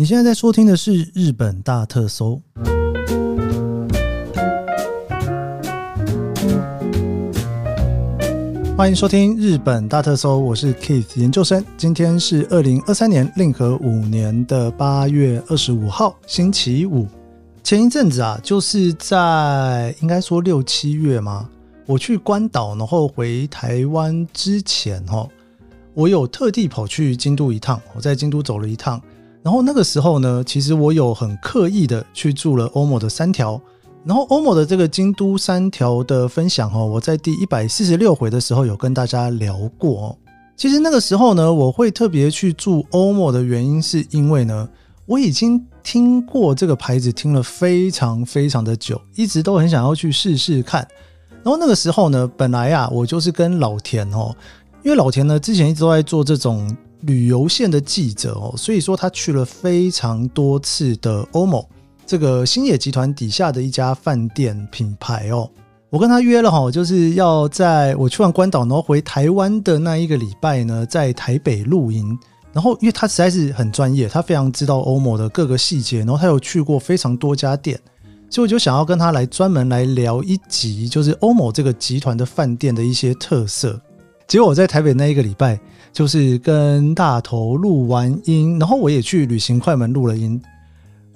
你现在在收听的是日本大特搜，欢迎收听日本大特搜，我是 Keith 研究生。今天是二零二三年令和五年的八月二十五号，星期五。前一阵子啊，就是在应该说六七月嘛，我去关岛，然后回台湾之前，哦，我有特地跑去京都一趟，我在京都走了一趟。然后那个时候呢，其实我有很刻意的去住了欧摩的三条。然后欧摩的这个京都三条的分享哦，我在第一百四十六回的时候有跟大家聊过。其实那个时候呢，我会特别去住欧摩的原因，是因为呢，我已经听过这个牌子听了非常非常的久，一直都很想要去试试看。然后那个时候呢，本来啊，我就是跟老田哦，因为老田呢之前一直都在做这种。旅游线的记者哦，所以说他去了非常多次的 OMO 这个星野集团底下的一家饭店品牌哦。我跟他约了哈，就是要在我去完关岛然后回台湾的那一个礼拜呢，在台北露营。然后因为他实在是很专业，他非常知道 OMO 的各个细节，然后他有去过非常多家店，所以我就想要跟他来专门来聊一集，就是 OMO 这个集团的饭店的一些特色。结果我在台北那一个礼拜。就是跟大头录完音，然后我也去旅行快门录了音。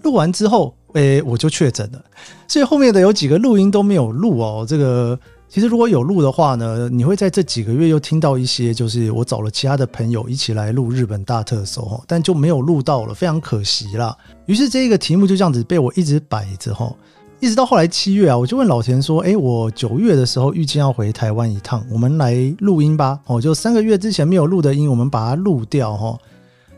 录完之后，诶，我就确诊了，所以后面的有几个录音都没有录哦。这个其实如果有录的话呢，你会在这几个月又听到一些，就是我找了其他的朋友一起来录日本大特搜，但就没有录到了，非常可惜啦。于是这一个题目就这样子被我一直摆着哈。一直到后来七月啊，我就问老田说：“哎，我九月的时候预计要回台湾一趟，我们来录音吧。哦，就三个月之前没有录的音，我们把它录掉哈。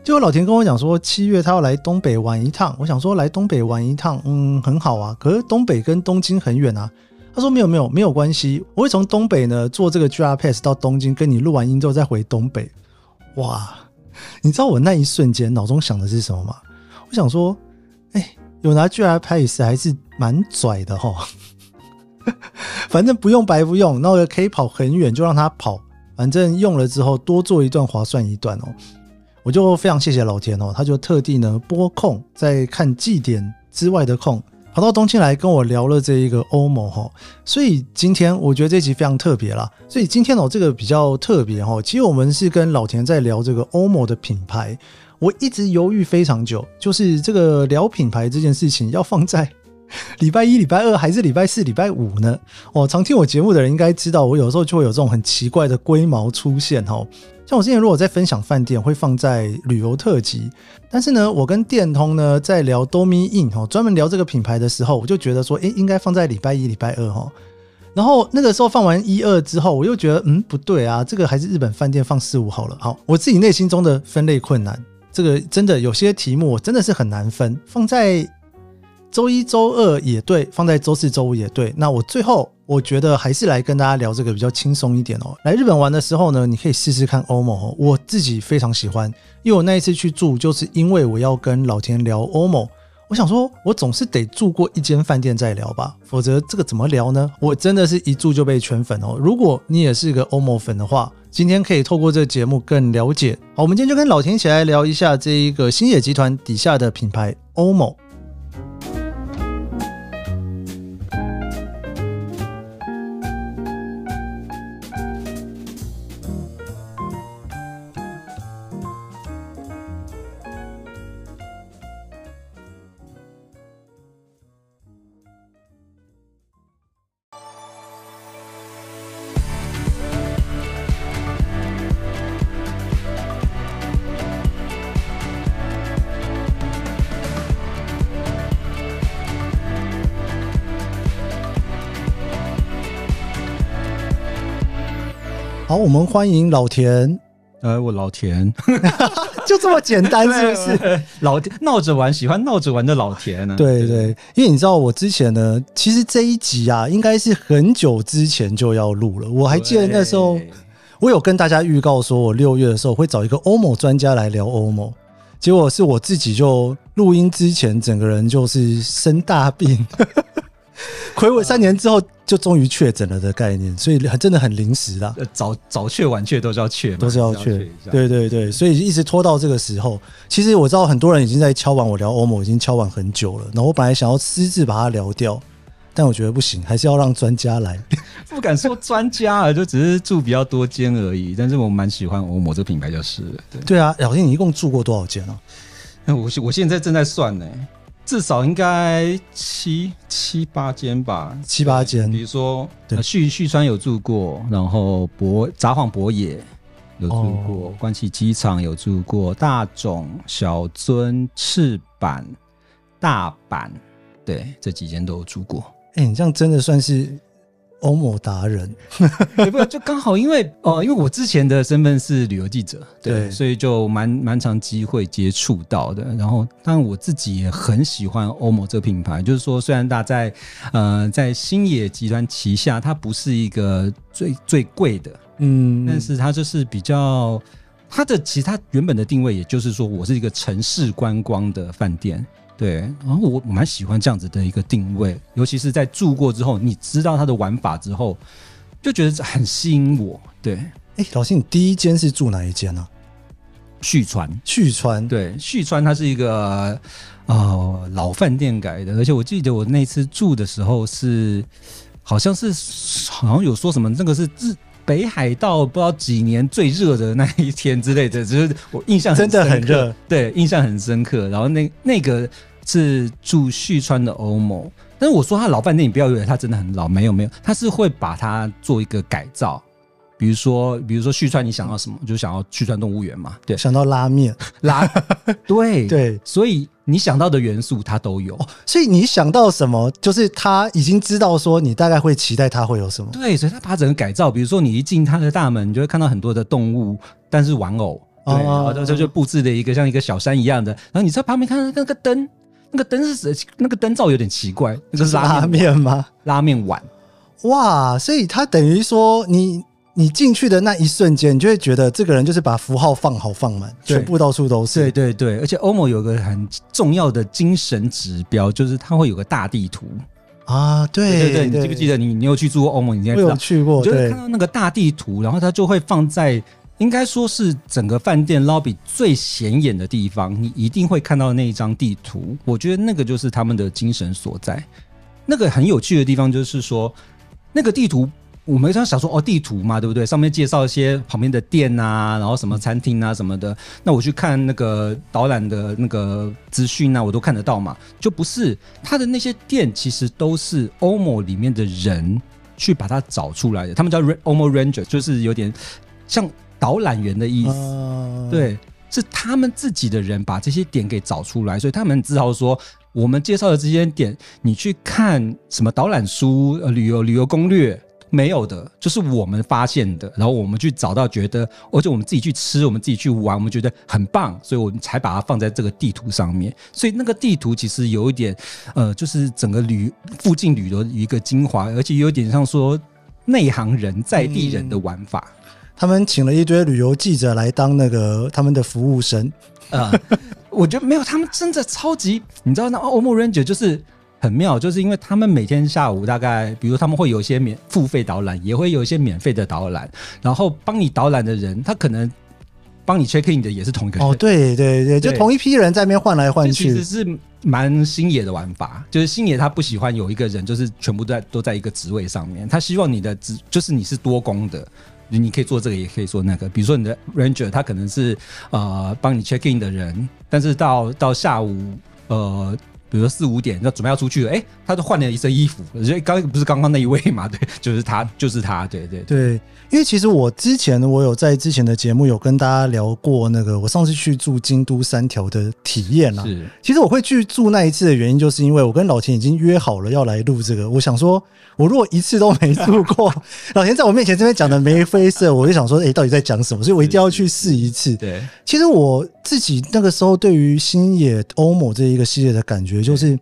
结果老田跟我讲说，七月他要来东北玩一趟。我想说来东北玩一趟，嗯，很好啊。可是东北跟东京很远啊。他说没有没有没有关系，我会从东北呢坐这个 JR Pass 到东京，跟你录完音之后再回东北。哇，你知道我那一瞬间脑中想的是什么吗？我想说，”有拿 JR Pass 还是蛮拽的哈，反正不用白不用，那我可以跑很远就让他跑，反正用了之后多做一段划算一段哦。我就非常谢谢老田哦，他就特地呢拨空在看祭典之外的空，跑到东京来跟我聊了这一个 OMO 哈。所以今天我觉得这集非常特别啦。所以今天哦这个比较特别哈，其实我们是跟老田在聊这个 OMO 的品牌。我一直犹豫非常久，就是这个聊品牌这件事情要放在礼拜一、礼拜二还是礼拜四、礼拜五呢？哦，常听我节目的人应该知道，我有时候就会有这种很奇怪的龟毛出现哈。像我之前如果在分享饭店，会放在旅游特辑，但是呢，我跟电通呢在聊 Dormy Inn 哈，专门聊这个品牌的时候，我就觉得说，诶，应该放在礼拜一、礼拜二哈。然后那个时候放完一二之后，我又觉得，嗯，不对啊，这个还是日本饭店放四五好了。好，我自己内心中的分类困难。这个真的有些题目我真的是很难分，放在周一、周二也对，放在周四、周五也对。那我最后我觉得还是来跟大家聊这个比较轻松一点哦。来日本玩的时候呢，你可以试试看 OMO，我自己非常喜欢，因为我那一次去住，就是因为我要跟老田聊欧某。我想说，我总是得住过一间饭店再聊吧，否则这个怎么聊呢？我真的是一住就被圈粉哦。如果你也是个欧某粉的话，今天可以透过这个节目更了解。好，我们今天就跟老田一起来聊一下这一个星野集团底下的品牌欧某。好，我们欢迎老田。呃，我老田，就这么简单，是不是？老田闹着玩，喜欢闹着玩的老田呢？对对，因为你知道，我之前呢，其实这一集啊，应该是很久之前就要录了。我还记得那时候，我有跟大家预告说，我六月的时候会找一个 OMO 专家来聊 OMO，结果是我自己就录音之前，整个人就是生大病。睽违三年之后就终于确诊了的概念，所以真的很临时啦。早早确晚确都是要确，都是要确。对对对，所以一直拖到这个时候。其实我知道很多人已经在敲碗我聊欧盟，已经敲碗很久了。然后我本来想要私自把它聊掉，但我觉得不行，还是要让专家来。不敢说专家啊，就只是住比较多间而已。但是我蛮喜欢欧盟这个品牌，就是对，对啊。老天，你一共住过多少间啊？我我现在正在算呢。至少应该七七八间吧，七八间。比如说，旭旭川有住过，然后博札幌博野有住过，关西机场有住过，大冢、小樽、赤坂、大阪，对，这几间都有住过。哎、欸，你这样真的算是。欧某达人，不就刚好因为哦、呃，因为我之前的身份是旅游记者，对，对所以就蛮蛮常机会接触到的。然后，当然我自己也很喜欢欧某这个品牌，就是说，虽然它在呃在星野集团旗下，它不是一个最最贵的，嗯，但是它就是比较它的其他原本的定位，也就是说，我是一个城市观光的饭店。对，然后我我蛮喜欢这样子的一个定位，尤其是在住过之后，你知道它的玩法之后，就觉得很吸引我。对，哎，老师，你第一间是住哪一间呢？旭川，旭川，对，旭川它是一个呃老饭店改的，而且我记得我那次住的时候是，好像是好像有说什么那个是日北海道不知道几年最热的那一天之类的，只是我印象真的很热，对，印象很深刻。然后那那个。是住旭川的欧某，但是我说他老饭店，你不要以为他真的很老，没有没有，他是会把它做一个改造，比如说比如说旭川，你想要什么，就想要旭川动物园嘛，对，想到拉面。拉，对对，所以你想到的元素它都有，哦，所以你想到什么，就是他已经知道说你大概会期待它会有什么，对，所以他把整个改造，比如说你一进他的大门，你就会看到很多的动物，但是玩偶，对，哦，然后这就布置了一个像一个小山一样的，然后你在旁边看到那个灯。那个灯是那个灯罩有点奇怪，那个是拉面吗？拉面碗，哇！所以它等于说你，你你进去的那一瞬间，你就会觉得这个人就是把符号放好放满，全部到处都是。对对对，而且欧盟有个很重要的精神指标，就是它会有个大地图啊。对对对，你记不记得你你有去住过欧盟？你应该有去过，就是看到那个大地图，然后它就会放在。应该说是整个饭店 lobby 最显眼的地方，你一定会看到那一张地图。我觉得那个就是他们的精神所在。那个很有趣的地方就是说，那个地图我们常想说哦，地图嘛，对不对？上面介绍一些旁边的店啊，然后什么餐厅啊什么的。那我去看那个导览的那个资讯啊，我都看得到嘛。就不是他的那些店，其实都是欧某里面的人去把它找出来的。他们叫 OMO Ranger，就是有点像。导览员的意思，对，是他们自己的人把这些点给找出来，所以他们只好说，我们介绍的这些点，你去看什么导览书、旅游旅游攻略没有的，就是我们发现的，然后我们去找到，觉得，而且我们自己去吃，我们自己去玩，我们觉得很棒，所以我们才把它放在这个地图上面。所以那个地图其实有一点，呃，就是整个旅附近旅游一个精华，而且有点像说内行人在地人的玩法。他们请了一堆旅游记者来当那个他们的服务生，啊、呃，我觉得没有，他们真的超级，你知道那 OMO Ranger 就是很妙，就是因为他们每天下午大概，比如他们会有一些免付费导览，也会有一些免费的导览，然后帮你导览的人，他可能帮你 check in 的也是同一个人，哦，对对对，就同一批人在那边换来换去，其实是蛮星野的玩法，就是星野他不喜欢有一个人就是全部都在都在一个职位上面，他希望你的职就是你是多工的。你可以做这个，也可以做那个。比如说你的 Ranger，他可能是呃帮你 check in 的人，但是到到下午呃，比如说四五点要准备要出去了，哎，他就换了一身衣服。所以刚不是刚刚那一位嘛？对，就是他，就是他。对对对，因为其实我之前我有在之前的节目有跟大家聊过那个我上次去住京都三条的体验啦。是，其实我会去住那一次的原因，就是因为我跟老田已经约好了要来录这个。我想说，我如果一次都没住过，老田在我面前这边讲的眉飞色，我就想说，哎，到底在讲什么？所以我一定要去试一次。对，其实我自己那个时候对于星野欧某这一个系列的感觉就是。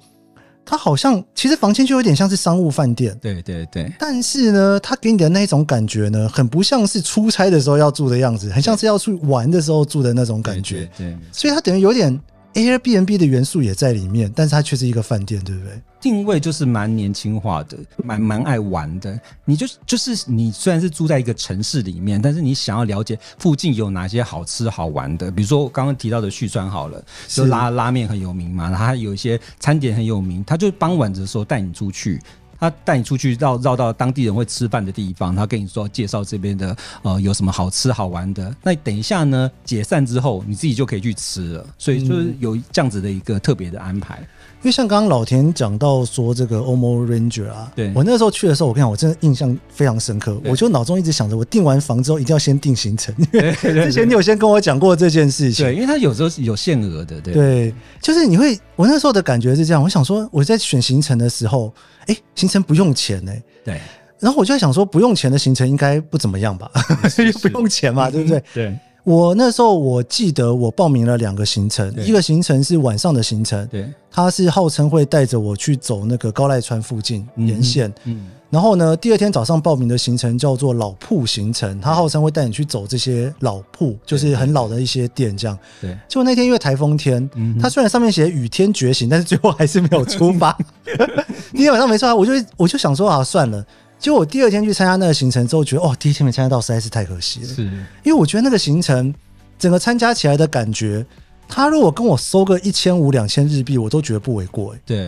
它好像其实房间就有点像是商务饭店，对对对。但是呢，它给你的那一种感觉呢，很不像是出差的时候要住的样子，很像是要去玩的时候住的那种感觉。对，所以它等于有点 Airbnb 的元素也在里面，但是它却是一个饭店，对不对？定位就是蛮年轻化的，蛮蛮爱玩的。你就就是你虽然是住在一个城市里面，但是你想要了解附近有哪些好吃好玩的，比如说我刚刚提到的旭川好了，就拉拉面很有名嘛，然后它有一些餐点很有名，他就傍晚的时候带你出去。他带你出去绕绕到当地人会吃饭的地方，他跟你说介绍这边的呃有什么好吃好玩的。那等一下呢，解散之后你自己就可以去吃了。所以就是有这样子的一个特别的安排。为像刚刚老田讲到说这个 OMO Ranger 啊，对我那时候去的时候，我跟你讲，我真的印象非常深刻。我就脑中一直想着，我订完房之后一定要先订行程。之前你有先跟我讲过这件事情，对，因为他有时候是有限额的，对，对，就是你会，我那时候的感觉是这样，我想说我在选行程的时候。哎、欸，行程不用钱呢、欸。对。然后我就在想说，不用钱的行程应该不怎么样吧？又不用钱嘛，对不对？对。我那时候我记得我报名了两个行程，一个行程是晚上的行程，对，他是号称会带着我去走那个高濑川附近沿线，嗯。嗯然后呢，第二天早上报名的行程叫做老铺行程，他号称会带你去走这些老铺，就是很老的一些店，这样。对。结果那天因为台风天，他虽然上面写雨天觉醒，但是最后还是没有出发。今天晚上没出发，我就我就想说啊，算了。结果我第二天去参加那个行程之后，觉得哦，第一天没参加到实在是太可惜了。是。因为我觉得那个行程整个参加起来的感觉，他如果跟我收个一千五两千日币，我都觉得不为过。对。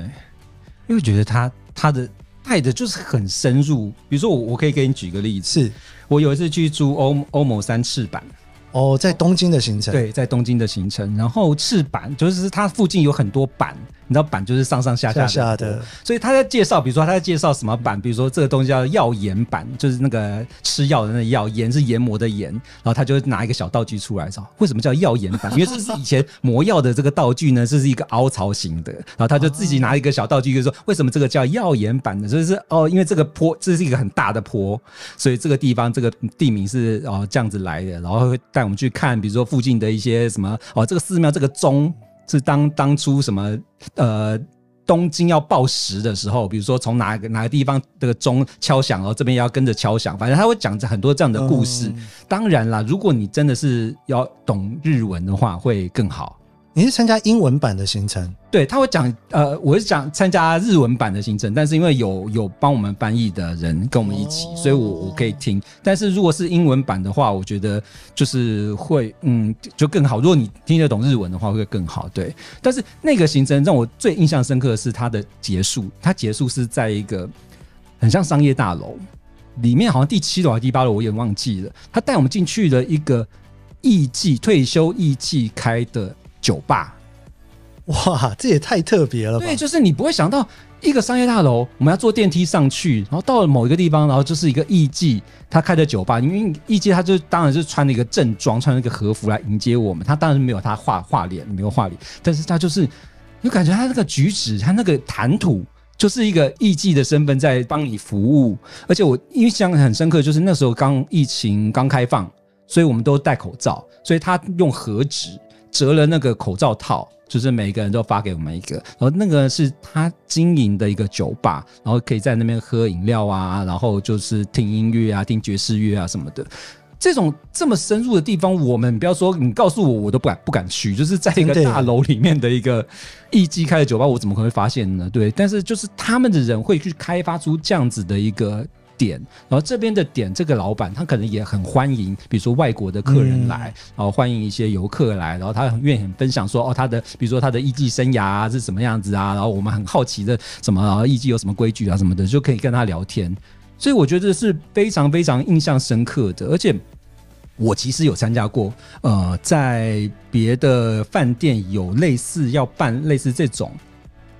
因为我觉得他他的。带的就是很深入，比如说我我可以给你举个例子，是我有一次去租欧欧某三赤坂。哦，在东京的行程，对，在东京的行程，然后赤坂就是它附近有很多坂，你知道板就是上上下下的，下下的，所以他在介绍，比如说他在介绍什么板，比如说这个东西叫药研板，就是那个吃药的那个药，研是研磨的研，然后他就拿一个小道具出来，说为什么叫药研板？因为这是以前磨药的这个道具呢，这是一个凹槽型的，然后他就自己拿一个小道具，就说为什么这个叫药研板呢？就是哦，因为这个坡这是一个很大的坡，所以这个地方这个地名是哦这样子来的，然后会。带我们去看，比如说附近的一些什么哦，这个寺庙这个钟是当当初什么呃东京要报时的时候，比如说从哪个哪个地方这个钟敲响，然后这边要跟着敲响，反正他会讲着很多这样的故事。嗯、当然啦，如果你真的是要懂日文的话，会更好。你是参加英文版的行程？对，他会讲，呃，我是讲参加日文版的行程，但是因为有有帮我们翻译的人跟我们一起，哦、所以我我可以听。但是如果是英文版的话，我觉得就是会，嗯，就更好。如果你听得懂日文的话，会更好。对，但是那个行程让我最印象深刻的是它的结束，它结束是在一个很像商业大楼里面，好像第七楼还是第八楼，我也忘记了。他带我们进去了一个艺妓退休艺妓开的。酒吧，哇，这也太特别了吧！对，就是你不会想到一个商业大楼，我们要坐电梯上去，然后到了某一个地方，然后就是一个艺妓他开的酒吧。因为艺妓他就当然是穿了一个正装，穿了一个和服来迎接我们。他当然没有他画画脸，没有画脸，但是他就是就感觉他那个举止，他那个谈吐，就是一个艺妓的身份在帮你服务。而且我印象很深刻，就是那时候刚疫情刚开放，所以我们都戴口罩，所以他用和纸。折了那个口罩套，就是每个人都发给我们一个，然后那个是他经营的一个酒吧，然后可以在那边喝饮料啊，然后就是听音乐啊，听爵士乐啊什么的。这种这么深入的地方，我们不要说你告诉我，我都不敢不敢去。就是在一个大楼里面的一个艺伎开的酒吧，我怎么可能会发现呢？对，但是就是他们的人会去开发出这样子的一个。点，然后这边的点，这个老板他可能也很欢迎，比如说外国的客人来，然后欢迎一些游客来，然后他很愿意分享说，哦，他的比如说他的艺伎生涯啊是什么样子啊，然后我们很好奇的什么，然后艺伎有什么规矩啊什么的，就可以跟他聊天。所以我觉得是非常非常印象深刻的，而且我其实有参加过，呃，在别的饭店有类似要办类似这种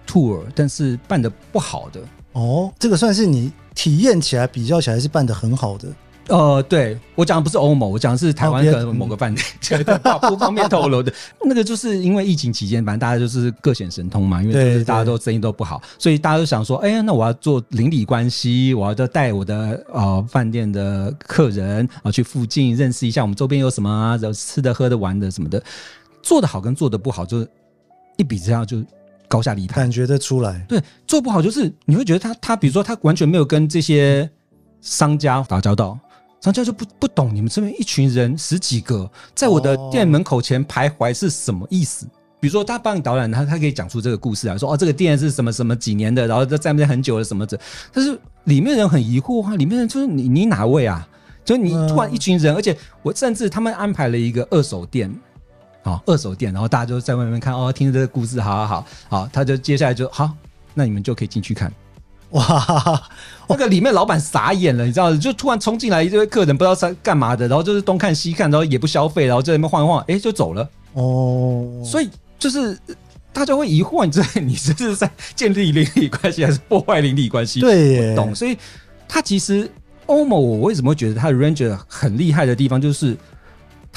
tour，但是办的不好的。哦，这个算是你。体验起来比较起来是办的很好的，呃，对，我讲的不是欧盟，我讲的是台湾的某个饭店，不方便透露的。那个就是因为疫情期间，反正大家就是各显神通嘛，因为大家都生意都不好，所以大家都想说，哎呀，那我要做邻里关系，我要带我的呃饭店的客人啊去附近认识一下我们周边有什么啊，有吃的喝的玩的什么的，做的好跟做的不好就一比之下就。高下立判，感觉得出来。对，做不好就是你会觉得他他，比如说他完全没有跟这些商家打交道，商家就不不懂你们这边一群人十几个在我的店门口前徘徊是什么意思？比如说他帮你导览，他他可以讲出这个故事来说哦，这个店是什么什么几年的，然后在在那边很久了什么的。但是里面人很疑惑啊，里面人就是你你哪位啊？就你突然一群人，而且我甚至他们安排了一个二手店，好二手店，然后大家就在外面看哦，听着这个故事，好好好好，他就接下来就好，那你们就可以进去看。哇，那个里面老板傻眼了，你知道，就突然冲进来一堆客人，不知道在干嘛的，然后就是东看西看，然后也不消费，然后在那边晃一晃，哎，就走了。哦，所以就是大家会疑惑，你这你这是在建立邻里关系还是破坏邻里关系？对耶，懂。所以他其实 OMO，我为什么会觉得他的 Ranger 很厉害的地方，就是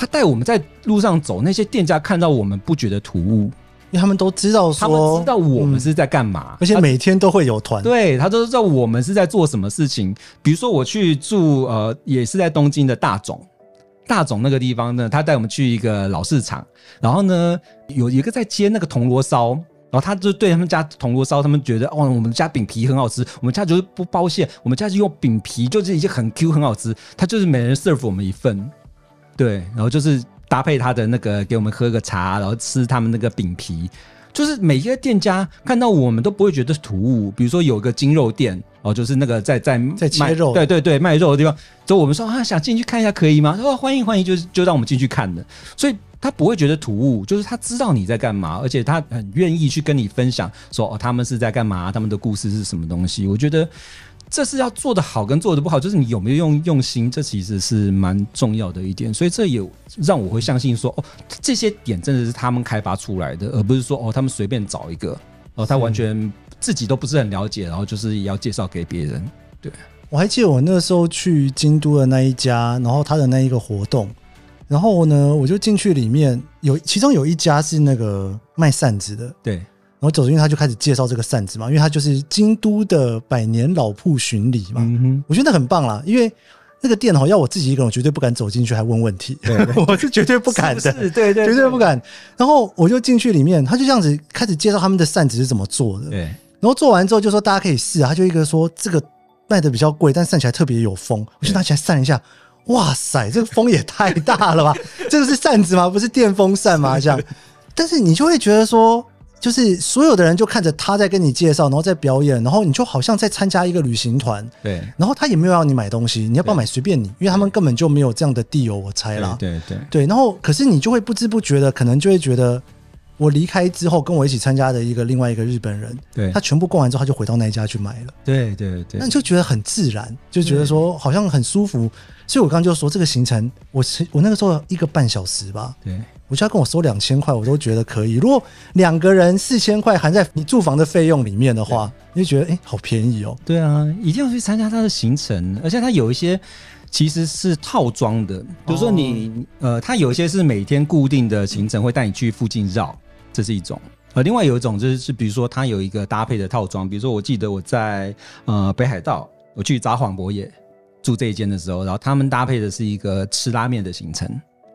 他带我们在路上走，那些店家看到我们不觉得突兀。因为他们都知道说，他们知道我们是在干嘛，嗯，而且每天都会有团。对，他都知道我们是在做什么事情。比如说，我去住呃，也是在东京的大总，大总那个地方呢，他带我们去一个老市场，然后呢，有一个在煎那个铜锣烧，然后他就对他们家铜锣烧，他们觉得哦，我们家饼皮很好吃，我们家就是不包馅，我们家就用饼皮，就是已经很 Q 很好吃，他就是每人 serve 我们一份，对，然后就是。搭配他的那个给我们喝个茶，然后吃他们那个饼皮，就是每一个店家看到我们都不会觉得突兀。比如说有个精肉店哦，就是那个在在在卖肉，对对对，卖肉的地方。就我们说啊，想进去看一下可以吗？他说欢迎欢迎，就就让我们进去看的。所以他不会觉得突兀，就是他知道你在干嘛，而且他很愿意去跟你分享说哦，他们是在干嘛，他们的故事是什么东西。我觉得。这是要做的好跟做的不好，就是你有没有用用心，这其实是蛮重要的一点。所以这也让我会相信说，哦，这些点真的是他们开发出来的，而不是说哦，他们随便找一个，哦，他完全自己都不是很了解，然后就是要介绍给别人。对，我还记得我那时候去京都的那一家，然后他的那一个活动，然后呢，我就进去里面有，其中有一家是那个卖扇子的，对。然后走进去，他就开始介绍这个扇子嘛，因为他就是京都的百年老铺巡礼嘛。嗯，我觉得很棒啦，因为那个店哦，要我自己一个人，我绝对不敢走进去还问问题。对，对，我是绝对不敢的，是是对，对 对，绝对不敢。然后我就进去里面，他就这样子开始介绍他们的扇子是怎么做的。对。然后做完之后就说大家可以试啊，他就一个说这个卖的比较贵，但扇起来特别有风。我就拿起来扇一下，哇塞，这个风也太大了吧！这个是扇子吗？不是电风扇吗？这样。但是你就会觉得说。就是所有的人就看着他在跟你介绍，然后在表演，然后你就好像在参加一个旅行团。对，然后他也没有让你买东西，你要不要买随便你，因为他们根本就没有这样的地友，我猜啦。对对对，然后可是你就会不知不觉的，可能就会觉得我离开之后，跟我一起参加的一个另外一个日本人，对，他全部逛完之后，他就回到那一家去买了。对对对，那你就觉得很自然，就觉得说好像很舒服。所以我刚刚就说这个行程，我是我那个时候一个半小时吧。对。我就要跟我收两千块，我都觉得可以。如果两个人四千块含在你住房的费用里面的话，你就觉得哎、欸，好便宜哦。对啊，一定要去参加他的行程，而且他有一些其实是套装的，比如说你呃，他有一些是每天固定的行程会带你去附近绕，这是一种。呃，另外有一种就是，比如说它有一个搭配的套装，比如说我记得我在呃北海道，我去札幌博野住这一间的时候，然后他们搭配的是一个吃拉面的行程。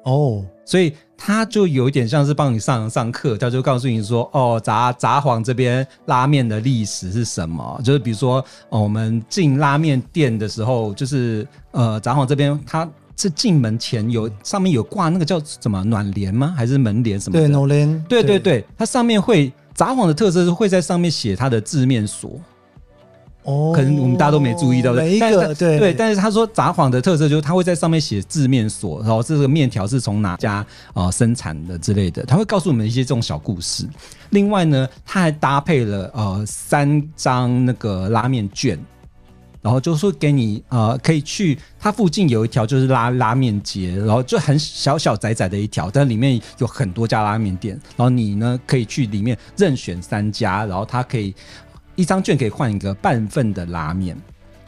哦，所以他就有一点像是帮你上上课，他就告诉你说，哦，札札幌这边拉面的历史是什么？就是比如说，哦，我们进拉面店的时候，就是呃，札幌这边它是进门前有上面有挂那个叫什么暖帘吗？还是门帘什么的？对，暖帘。对对对，它上面会札幌的特色是会在上面写它的字面锁。哦，可能我们大家都没注意到，每一个对对，但是他说札幌的特色就是他会在上面写字面锁，然后这个面条是从哪家啊、呃、生产的之类的，他会告诉我们一些这种小故事。另外呢，他还搭配了呃三张那个拉面券，然后就是说给你呃可以去它附近有一条就是拉拉面街，然后就很小小窄窄的一条，但里面有很多家拉面店，然后你呢可以去里面任选三家，然后它可以。一张券可以换一个半份的拉面，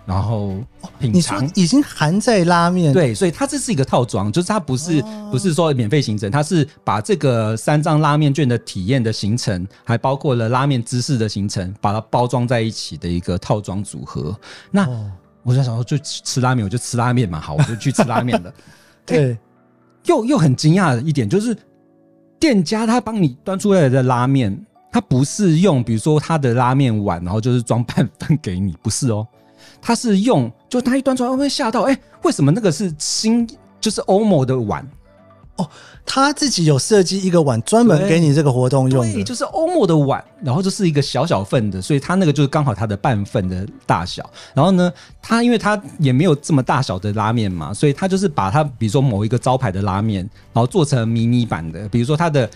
然后品尝。你说已经含在拉面？对，所以它这是一个套装，就是它不是不是说免费行程，它是把这个三张拉面券的体验的行程，还包括了拉面知识的行程，把它包装在一起的一个套装组合。那我就想说，就吃拉面，我就吃拉面嘛，好，我就去吃拉面了。对，又又很惊讶的一点就是，店家他帮你端出来的拉面。他不是用，比如说他的拉面碗，然后就是装半份给你，不是哦，他是用，就他一端出来，我会吓到，哎，为什么那个是新，就是 OMO 的碗，哦，他自己有设计一个碗专门给你这个活动用的，对，就是欧姆的碗，然后就是一个小小份的，所以他那个就是刚好它的半份的大小。然后呢，他因为他也没有这么大小的拉面嘛，所以他就是把它，比如说某一个招牌的拉面，然后做成迷你版的，比如说它的。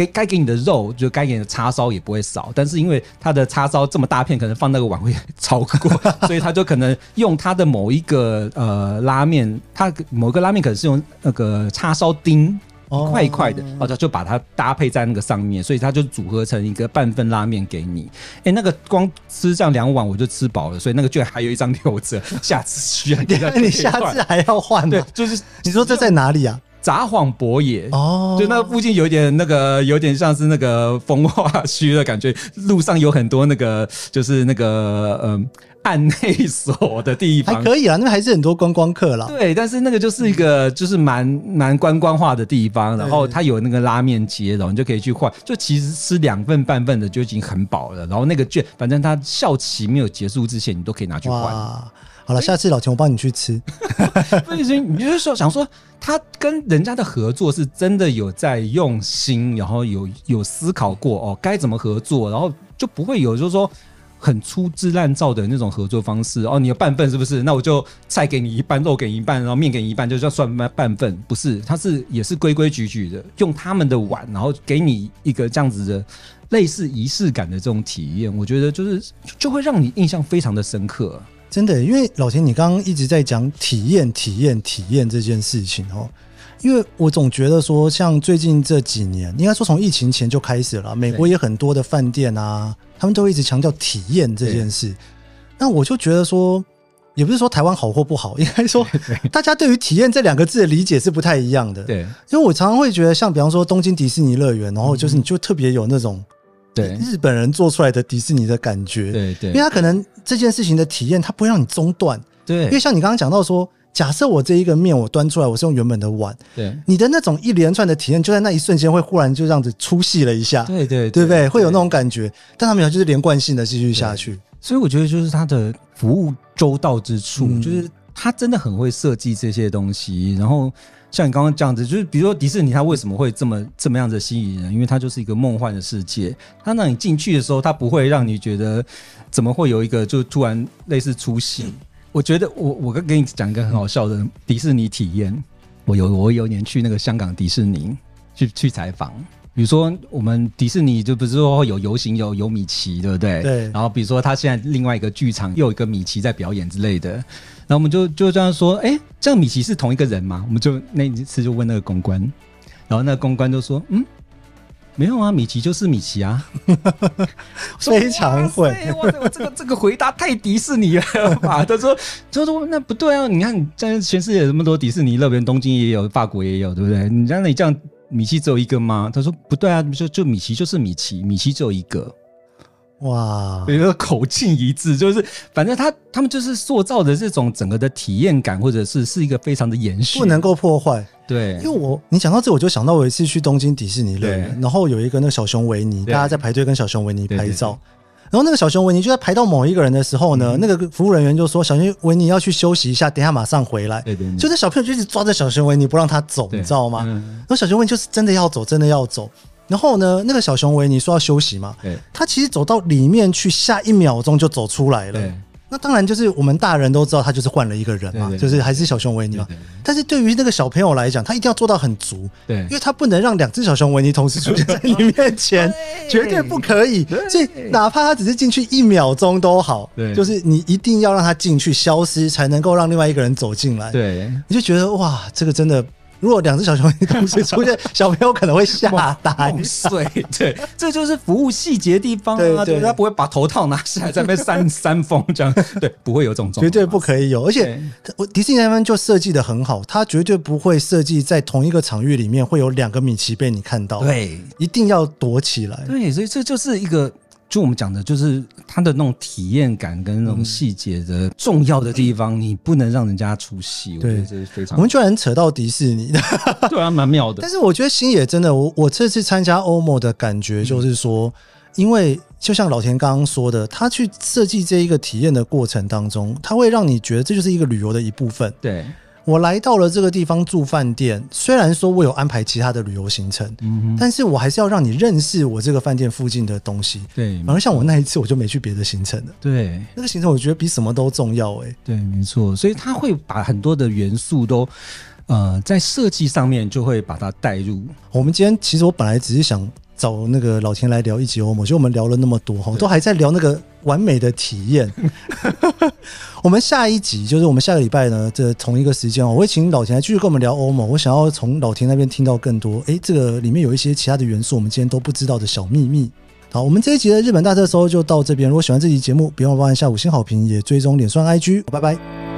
给该给你的肉，就该给你的叉烧也不会少，但是因为它的叉烧这么大片，可能放那个碗会 超过，所以他就可能用他的某一个呃拉面，他某个拉面可能是用那个叉烧丁一块一块的，哦，他就把它搭配在那个上面，所以他就组合成一个半份拉面给你。哎、欸，那个光吃这样两碗我就吃饱了，所以那个券还有一张留着，下次需要 你下次还要换？对，就是你说这在哪里啊？札幌博野哦，就那附近有点那个，有点像是那个风化区的感觉。路上有很多那个，就是那个嗯，案内所的地方，还可以啊，那边还是很多观光客啦。对，但是那个就是一个就是蛮蛮观光化的地方，然后它有那个拉面街，然后你就可以去换。就其实吃两份半份的就已经很饱了。然后那个券，反正它效期没有结束之前，你都可以拿去换。好了，下次老钱我帮你去吃。所以你就是说想说，他跟人家的合作是真的有在用心，然后有有思考过哦，该怎么合作，然后就不会有就是说很粗制滥造的那种合作方式哦。你有半份是不是？那我就菜给你一半，肉给你一半，然后面给你一半，就叫算半半份？不是，他是也是规规矩矩的，用他们的碗，然后给你一个这样子的类似仪式感的这种体验。我觉得就是就会让你印象非常的深刻。真的，因为老田，你刚刚一直在讲体验、体验、体验这件事情哦。因为我总觉得说，像最近这几年，应该说从疫情前就开始了，美国也很多的饭店啊，他们都一直强调体验这件事。那我就觉得说，也不是说台湾好或不好，应该说大家对于体验这两个字的理解是不太一样的。对，因为我常常会觉得，像比方说东京迪士尼乐园，然后就是你就特别有那种。对。日本人做出来的迪士尼的感觉，对对，因为他可能这件事情的体验，他不会让你中断，对，因为像你刚刚讲到说，假设我这一个面我端出来，我是用原本的碗，对，你的那种一连串的体验，就在那一瞬间会忽然就这样子出戏了一下，对对，对不对？会有那种感觉，但他没有，就是连贯性的继续下去，所以我觉得就是他的服务周到之处，就是他真的很会设计这些东西，然后。像你刚刚这样子，就是比如说迪士尼，它为什么会这么这么样子吸引人？因为它就是一个梦幻的世界。它让你进去的时候，它不会让你觉得怎么会有一个就突然类似出戏。我觉得我我跟你讲一个很好笑的迪士尼体验。我有我有一年去那个香港迪士尼去去采访，比如说我们迪士尼就不是说有游行有有米奇，对不对？对。然后比如说他现在另外一个剧场又有一个米奇在表演之类的。然后我们就就这样说，哎，这样米奇是同一个人吗？我们就那一次就问那个公关，然后那个公关就说，嗯，没有啊，米奇就是米奇啊，非常会，哇塞，我这个这个回答太迪士尼了吧？他说，他说那不对啊，你看，在全世界这么多迪士尼乐园，东京也有，法国也有，对不对？你让你这样，米奇只有一个吗？他说不对啊，就就米奇就是米奇，米奇只有一个。哇，比如说口径一致，就是反正他他们就是塑造的这种整个的体验感，或者是是一个非常的延续，不能够破坏。对，因为我你讲到这，我就想到我有一次去东京迪士尼乐园，然后有一个那个小熊维尼，大家在排队跟小熊维尼拍照，然后那个小熊维尼就在排到某一个人的时候呢，嗯、那个服务人员就说：“小熊维尼要去休息一下，等下马上回来。”对对，就那小朋友就一直抓着小熊维尼不让他走，你知道吗？然后小熊维尼就是真的要走，真的要走。然后呢，那个小熊维尼说要休息嘛，对，他其实走到里面去，下一秒钟就走出来了。那当然就是我们大人都知道，他就是换了一个人嘛，就是还是小熊维尼嘛。但是对于那个小朋友来讲，他一定要做到很足，对，因为他不能让两只小熊维尼同时出现在你面前，绝对不可以。所以哪怕他只是进去一秒钟都好，对，就是你一定要让他进去消失，才能够让另外一个人走进来。对，你就觉得哇，这个真的。如果两只小熊维尼同时出现，小朋友可能会吓呆。碎，对，这就是服务细节的地方啊！对，他不会把头套拿下来在那边扇 扇风这样，对，不会有这种状况，绝对不可以有。而且，我迪士尼那边就设计的很好，他绝对不会设计在同一个场域里面会有两个米奇被你看到，对，一定要躲起来。对，所以这就是一个。就我们讲的，就是它的那种体验感跟那种细节的重要的地方，你不能让人家出戏。我觉得这是非常。我们居然扯到迪士尼，对啊，蛮妙的。但是我觉得星野真的，我我这次参加欧盟的感觉就是说，因为就像老田刚刚说的，他去设计这一个体验的过程当中，他会让你觉得这就是一个旅游的一部分。对。我来到了这个地方住饭店，虽然说我有安排其他的旅游行程，但是我还是要让你认识我这个饭店附近的东西。对，反而像我那一次，我就没去别的行程了。对，那个行程我觉得比什么都重要哎。对，没错，所以他会把很多的元素都，呃，在设计上面就会把它带入。我们今天其实我本来只是想找那个老田来聊一集欧盟，就我们聊了那么多哈，都还在聊那个。完美的体验。我们下一集就是我们下个礼拜呢，这同一个时间，我会请老田来继续跟我们聊欧盟。我想要从老田那边听到更多，诶，这个里面有一些其他的元素，我们今天都不知道的小秘密。好，我们这一集的日本大特搜就到这边。如果喜欢这集节目，别忘了按下五星好评，也追踪脸书 IG。拜拜。